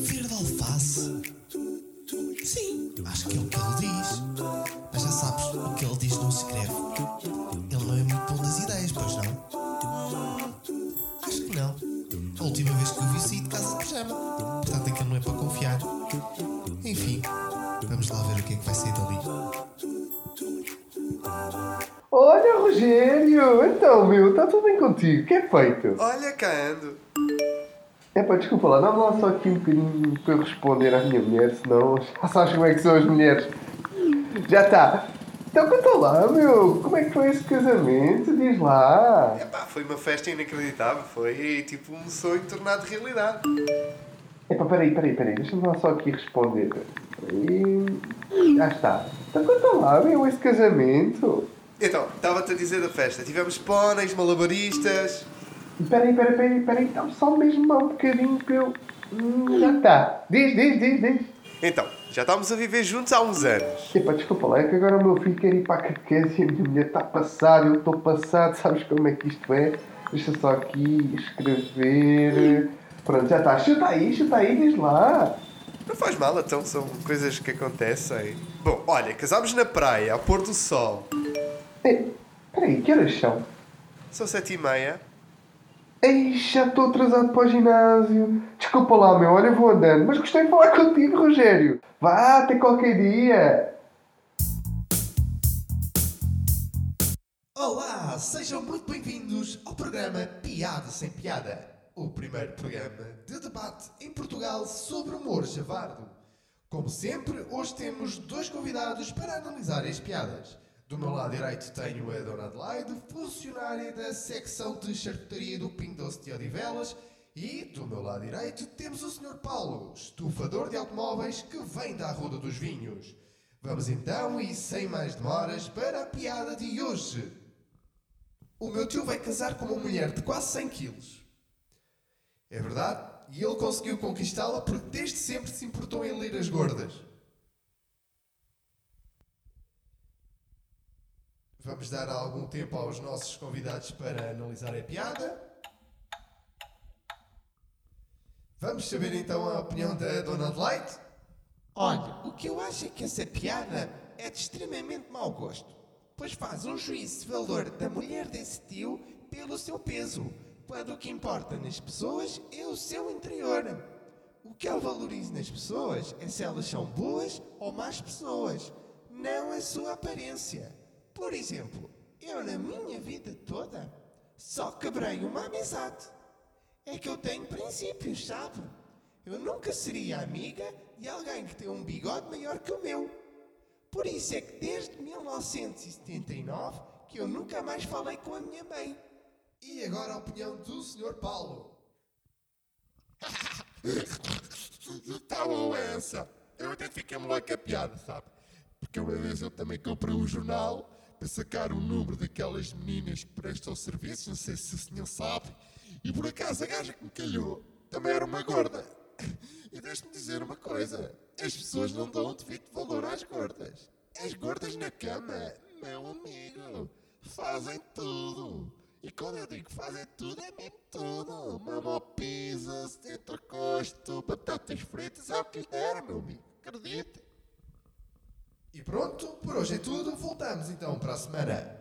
Verde alface? Sim, acho que é o que ele diz. Mas já sabes, o que ele diz não se escreve. Ele não é muito bom das ideias, pois não? Acho que não. A última vez que o vi saí de casa de pijama. Portanto, aquilo não é para confiar. Enfim, vamos lá ver o que é que vai sair dali. Olha, Rogério! Então, meu, está tudo bem contigo? O que é feito? Olha, cá ando. É pá, desculpa lá, dá-me lá só aqui um bocadinho para eu responder à minha mulher, senão já sabes como é que são as mulheres. Já está. Então conta lá, meu, como é que foi esse casamento? Diz lá. Epá, foi uma festa inacreditável. Foi tipo um sonho tornado realidade. Epá, peraí, peraí, peraí, deixa-me lá só aqui responder. Peraí. Já está. Então conta lá, meu, esse casamento. Então, estava-te a dizer da festa. Tivemos póneis, malabaristas. Peraí, peraí, peraí, peraí, então só mesmo um bocadinho para eu. Hum, já está. Diz, diz, diz, diz. Então, já estávamos a viver juntos há uns anos. Epá, desculpa lá, é que agora o meu filho quer ir para a catequese e a minha mulher está a passar, eu estou passado, sabes como é que isto é? Deixa só aqui escrever. Pronto, já está. Chuta aí, chuta aí, diz lá. Não faz mal, então, são coisas que acontecem. Bom, olha, casámos na praia, ao pôr do sol. Ei, peraí, que horas são? São sete e meia. Ei, já estou atrasado para o ginásio. Desculpa lá, meu, olha, eu vou andando. Mas gostei de falar contigo, Rogério. Vá, até qualquer dia. Olá, sejam muito bem-vindos ao programa Piada Sem Piada, o primeiro programa de debate em Portugal sobre humor javardo. Como sempre, hoje temos dois convidados para analisar as piadas. Do meu lado direito tenho a Dona Adelaide, funcionária da secção de charcutaria do Pingo Doce de Odivelas, e do meu lado direito temos o Sr. Paulo, estufador de automóveis que vem da Ruda dos Vinhos. Vamos então, e sem mais demoras, para a piada de hoje. O meu tio vai casar com uma mulher de quase 100 quilos. É verdade? E ele conseguiu conquistá-la porque desde sempre se importou em ler as gordas. Vamos dar algum tempo aos nossos convidados para analisar a piada. Vamos saber então a opinião da Dona Adelaide? Olha, o que eu acho é que essa piada é de extremamente mau gosto, pois faz um juízo de valor da mulher desse tio pelo seu peso, quando o que importa nas pessoas é o seu interior. O que eu valorizo nas pessoas é se elas são boas ou más pessoas, não a sua aparência. Por exemplo, eu na minha vida toda só quebrei uma amizade. É que eu tenho princípios, sabe? Eu nunca seria amiga de alguém que tem um bigode maior que o meu. Por isso é que desde 1979 que eu nunca mais falei com a minha mãe. E agora a opinião do Sr. Paulo. Tá bom essa. Eu até fiquei moleque com a piada, sabe? Porque uma vez eu também comprei um jornal para sacar o número daquelas meninas que prestam serviço, não sei se o senhor sabe. E por acaso a gaja que me calhou também era uma gorda. E deixe-me dizer uma coisa: as pessoas não dão o devido valor às gordas. As gordas na cama, meu amigo, fazem tudo. E quando eu digo fazem tudo, é mesmo tudo. Mamão pizza, entrecosto, batatas fritas, é o que der, meu amigo. Acredite. E pronto, por hoje é tudo. Voltamos então para a semana.